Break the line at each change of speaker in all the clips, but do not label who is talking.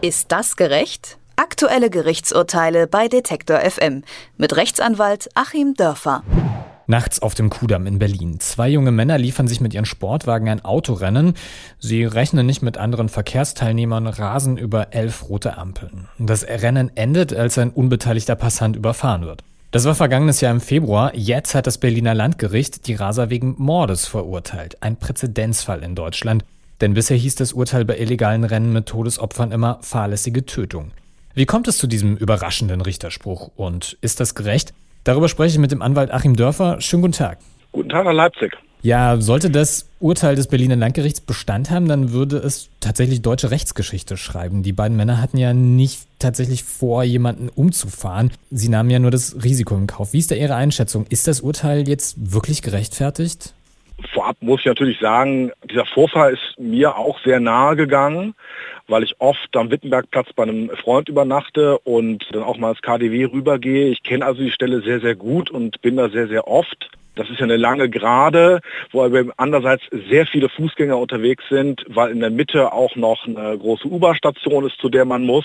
Ist das gerecht? Aktuelle Gerichtsurteile bei Detektor FM mit Rechtsanwalt Achim Dörfer.
Nachts auf dem Kudamm in Berlin. Zwei junge Männer liefern sich mit ihren Sportwagen ein Autorennen. Sie rechnen nicht mit anderen Verkehrsteilnehmern, rasen über elf rote Ampeln. Das Rennen endet, als ein unbeteiligter Passant überfahren wird. Das war vergangenes Jahr im Februar. Jetzt hat das Berliner Landgericht die Raser wegen Mordes verurteilt. Ein Präzedenzfall in Deutschland. Denn bisher hieß das Urteil bei illegalen Rennen mit Todesopfern immer fahrlässige Tötung. Wie kommt es zu diesem überraschenden Richterspruch und ist das gerecht? Darüber spreche ich mit dem Anwalt Achim Dörfer. Schönen guten Tag.
Guten Tag nach Leipzig.
Ja, sollte das Urteil des Berliner Landgerichts Bestand haben, dann würde es tatsächlich deutsche Rechtsgeschichte schreiben. Die beiden Männer hatten ja nicht tatsächlich vor, jemanden umzufahren. Sie nahmen ja nur das Risiko in Kauf. Wie ist da Ihre Einschätzung? Ist das Urteil jetzt wirklich gerechtfertigt?
Vorab muss ich natürlich sagen, dieser Vorfall ist mir auch sehr nahe gegangen, weil ich oft am Wittenbergplatz bei einem Freund übernachte und dann auch mal ins KDW rübergehe. Ich kenne also die Stelle sehr, sehr gut und bin da sehr, sehr oft. Das ist ja eine lange Gerade, wo aber andererseits sehr viele Fußgänger unterwegs sind, weil in der Mitte auch noch eine große U-Bahn-Station ist, zu der man muss.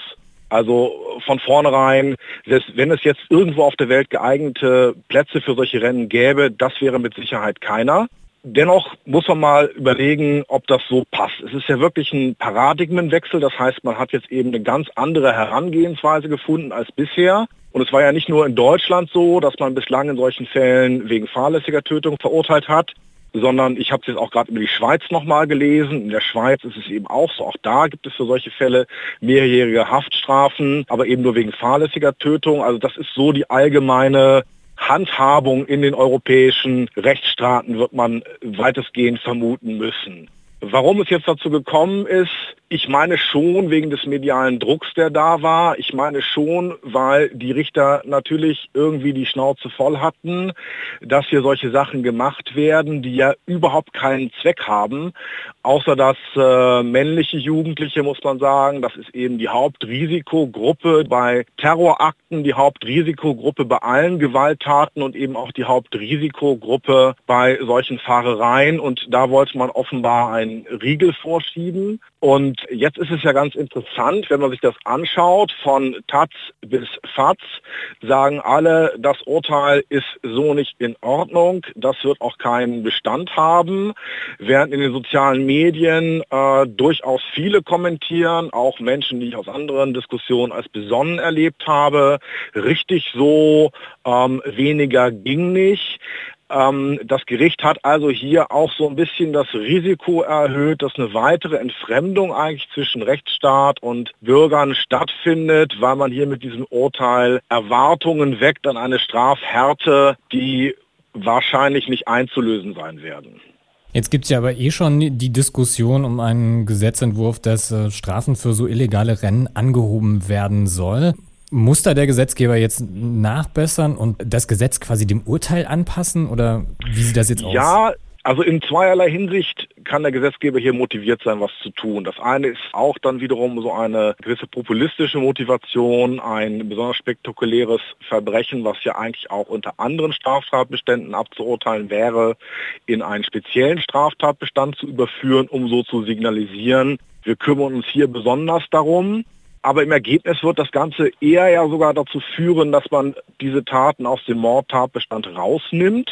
Also von vornherein, selbst wenn es jetzt irgendwo auf der Welt geeignete Plätze für solche Rennen gäbe, das wäre mit Sicherheit keiner. Dennoch muss man mal überlegen, ob das so passt. Es ist ja wirklich ein Paradigmenwechsel. Das heißt, man hat jetzt eben eine ganz andere Herangehensweise gefunden als bisher. Und es war ja nicht nur in Deutschland so, dass man bislang in solchen Fällen wegen fahrlässiger Tötung verurteilt hat, sondern ich habe es jetzt auch gerade über die Schweiz nochmal gelesen. In der Schweiz ist es eben auch so. Auch da gibt es für solche Fälle mehrjährige Haftstrafen, aber eben nur wegen fahrlässiger Tötung. Also das ist so die allgemeine Handhabung in den europäischen Rechtsstaaten wird man weitestgehend vermuten müssen. Warum es jetzt dazu gekommen ist, ich meine schon wegen des medialen Drucks, der da war. Ich meine schon, weil die Richter natürlich irgendwie die Schnauze voll hatten, dass hier solche Sachen gemacht werden, die ja überhaupt keinen Zweck haben, außer dass äh, männliche Jugendliche, muss man sagen, das ist eben die Hauptrisikogruppe bei Terrorakten, die Hauptrisikogruppe bei allen Gewalttaten und eben auch die Hauptrisikogruppe bei solchen Fahrereien. Und da wollte man offenbar Riegel vorschieben. Und jetzt ist es ja ganz interessant, wenn man sich das anschaut, von Taz bis Fatz sagen alle, das Urteil ist so nicht in Ordnung, das wird auch keinen Bestand haben, während in den sozialen Medien äh, durchaus viele kommentieren, auch Menschen, die ich aus anderen Diskussionen als besonnen erlebt habe, richtig so ähm, weniger ging nicht. Ähm, das Gericht hat also hier auch so ein bisschen das Risiko erhöht, dass eine weitere Entfremdung eigentlich zwischen Rechtsstaat und Bürgern stattfindet, weil man hier mit diesem Urteil Erwartungen weckt an eine Strafhärte, die wahrscheinlich nicht einzulösen sein werden.
Jetzt gibt es ja aber eh schon die Diskussion um einen Gesetzentwurf, dass äh, Strafen für so illegale Rennen angehoben werden soll. Muss da der Gesetzgeber jetzt nachbessern und das Gesetz quasi dem Urteil anpassen oder wie sieht das jetzt aus?
Ja, also in zweierlei Hinsicht kann der Gesetzgeber hier motiviert sein, was zu tun. Das eine ist auch dann wiederum so eine gewisse populistische Motivation, ein besonders spektakuläres Verbrechen, was ja eigentlich auch unter anderen Straftatbeständen abzuurteilen wäre, in einen speziellen Straftatbestand zu überführen, um so zu signalisieren, wir kümmern uns hier besonders darum. Aber im Ergebnis wird das Ganze eher ja sogar dazu führen, dass man diese Taten aus dem Mordtatbestand rausnimmt.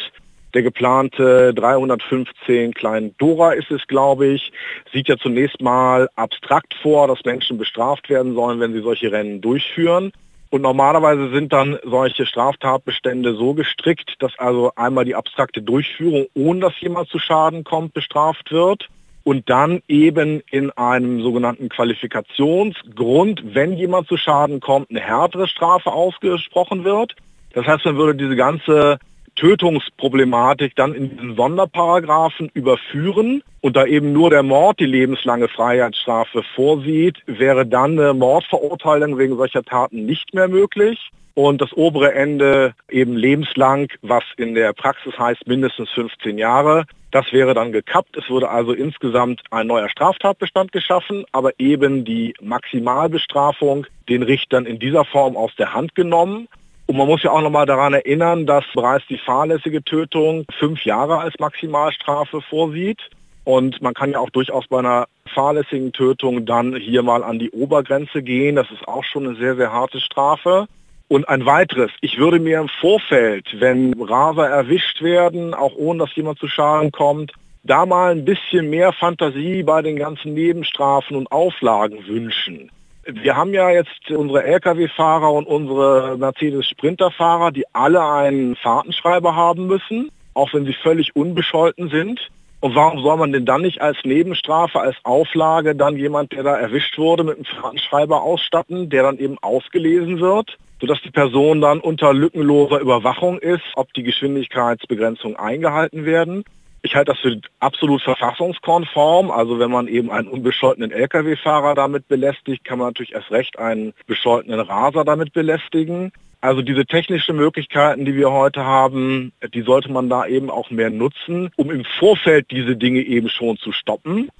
Der geplante 315 kleinen Dora ist es, glaube ich, sieht ja zunächst mal abstrakt vor, dass Menschen bestraft werden sollen, wenn sie solche Rennen durchführen. Und normalerweise sind dann solche Straftatbestände so gestrickt, dass also einmal die abstrakte Durchführung, ohne dass jemand zu Schaden kommt, bestraft wird und dann eben in einem sogenannten Qualifikationsgrund, wenn jemand zu Schaden kommt, eine härtere Strafe ausgesprochen wird. Das heißt, man würde diese ganze Tötungsproblematik dann in diesen Sonderparagraphen überführen und da eben nur der Mord die lebenslange Freiheitsstrafe vorsieht, wäre dann eine Mordverurteilung wegen solcher Taten nicht mehr möglich und das obere Ende eben lebenslang, was in der Praxis heißt mindestens 15 Jahre. Das wäre dann gekappt. Es wurde also insgesamt ein neuer Straftatbestand geschaffen, aber eben die Maximalbestrafung den Richtern in dieser Form aus der Hand genommen. Und man muss ja auch nochmal daran erinnern, dass bereits die fahrlässige Tötung fünf Jahre als Maximalstrafe vorsieht. Und man kann ja auch durchaus bei einer fahrlässigen Tötung dann hier mal an die Obergrenze gehen. Das ist auch schon eine sehr, sehr harte Strafe. Und ein weiteres, ich würde mir im Vorfeld, wenn Raser erwischt werden, auch ohne dass jemand zu Schaden kommt, da mal ein bisschen mehr Fantasie bei den ganzen Nebenstrafen und Auflagen wünschen. Wir haben ja jetzt unsere Lkw-Fahrer und unsere Mercedes-Sprinter-Fahrer, die alle einen Fahrtenschreiber haben müssen, auch wenn sie völlig unbescholten sind. Und warum soll man denn dann nicht als Nebenstrafe, als Auflage dann jemand, der da erwischt wurde, mit einem Fahrtenschreiber ausstatten, der dann eben ausgelesen wird, sodass die Person dann unter lückenloser Überwachung ist, ob die Geschwindigkeitsbegrenzungen eingehalten werden. Ich halte das für absolut verfassungskonform. Also wenn man eben einen unbescholtenen Lkw-Fahrer damit belästigt, kann man natürlich erst recht einen bescholtenen Raser damit belästigen. Also diese technischen Möglichkeiten, die wir heute haben, die sollte man da eben auch mehr nutzen, um im Vorfeld diese Dinge eben schon zu stoppen.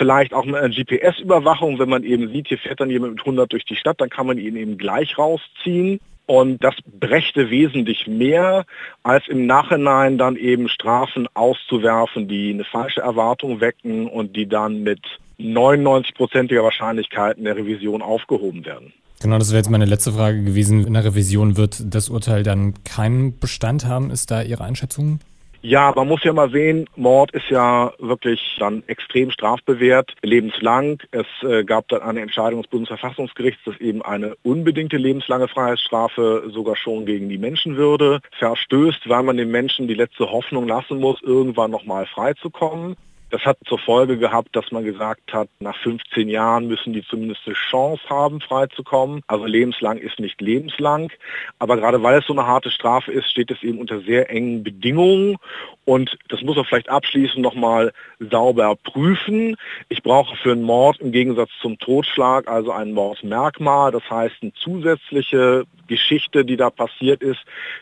Vielleicht auch mit einer GPS-Überwachung, wenn man eben sieht, hier fährt dann jemand mit 100 durch die Stadt, dann kann man ihn eben gleich rausziehen. Und das brächte wesentlich mehr, als im Nachhinein dann eben Strafen auszuwerfen, die eine falsche Erwartung wecken und die dann mit 99-prozentiger Wahrscheinlichkeit in der Revision aufgehoben werden.
Genau, das wäre jetzt meine letzte Frage gewesen. In der Revision wird das Urteil dann keinen Bestand haben. Ist da Ihre Einschätzung?
Ja, man muss ja mal sehen, Mord ist ja wirklich dann extrem strafbewehrt, lebenslang. Es äh, gab dann eine Entscheidung des Bundesverfassungsgerichts, dass eben eine unbedingte lebenslange Freiheitsstrafe sogar schon gegen die Menschenwürde verstößt, weil man den Menschen die letzte Hoffnung lassen muss, irgendwann nochmal freizukommen. Das hat zur Folge gehabt, dass man gesagt hat, nach 15 Jahren müssen die zumindest eine Chance haben, freizukommen. Also lebenslang ist nicht lebenslang. Aber gerade weil es so eine harte Strafe ist, steht es eben unter sehr engen Bedingungen. Und das muss man vielleicht abschließend nochmal sauber prüfen. Ich brauche für einen Mord im Gegensatz zum Totschlag also ein Mordmerkmal. Das heißt, eine zusätzliche Geschichte, die da passiert ist,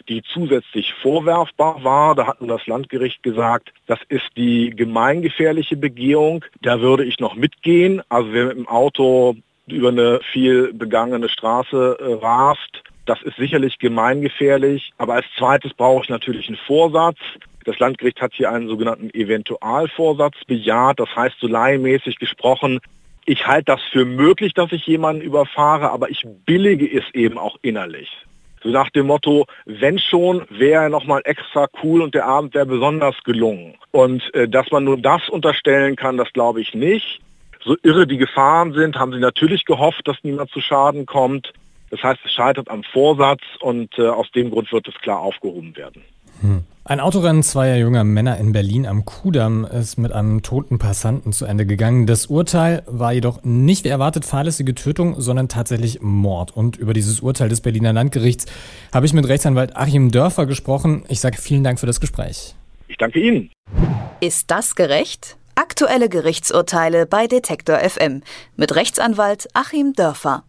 die zusätzlich vorwerfbar war. Da hat nun das Landgericht gesagt, das ist die gemeingefährliche Begehung. Da würde ich noch mitgehen. Also wer mit dem Auto über eine viel begangene Straße äh, rast, das ist sicherlich gemeingefährlich. Aber als zweites brauche ich natürlich einen Vorsatz. Das Landgericht hat hier einen sogenannten Eventualvorsatz bejaht. Das heißt, so laienmäßig gesprochen, ich halte das für möglich, dass ich jemanden überfahre, aber ich billige es eben auch innerlich. So nach dem Motto, wenn schon, wäre er nochmal extra cool und der Abend wäre besonders gelungen. Und äh, dass man nur das unterstellen kann, das glaube ich nicht. So irre die Gefahren sind, haben sie natürlich gehofft, dass niemand zu Schaden kommt. Das heißt, es scheitert am Vorsatz und äh, aus dem Grund wird es klar aufgehoben werden.
Hm. Ein Autorennen zweier junger Männer in Berlin am Kudamm ist mit einem toten Passanten zu Ende gegangen. Das Urteil war jedoch nicht wie erwartet fahrlässige Tötung, sondern tatsächlich Mord. Und über dieses Urteil des Berliner Landgerichts habe ich mit Rechtsanwalt Achim Dörfer gesprochen. Ich sage vielen Dank für das Gespräch.
Ich danke Ihnen.
Ist das gerecht? Aktuelle Gerichtsurteile bei Detektor FM mit Rechtsanwalt Achim Dörfer.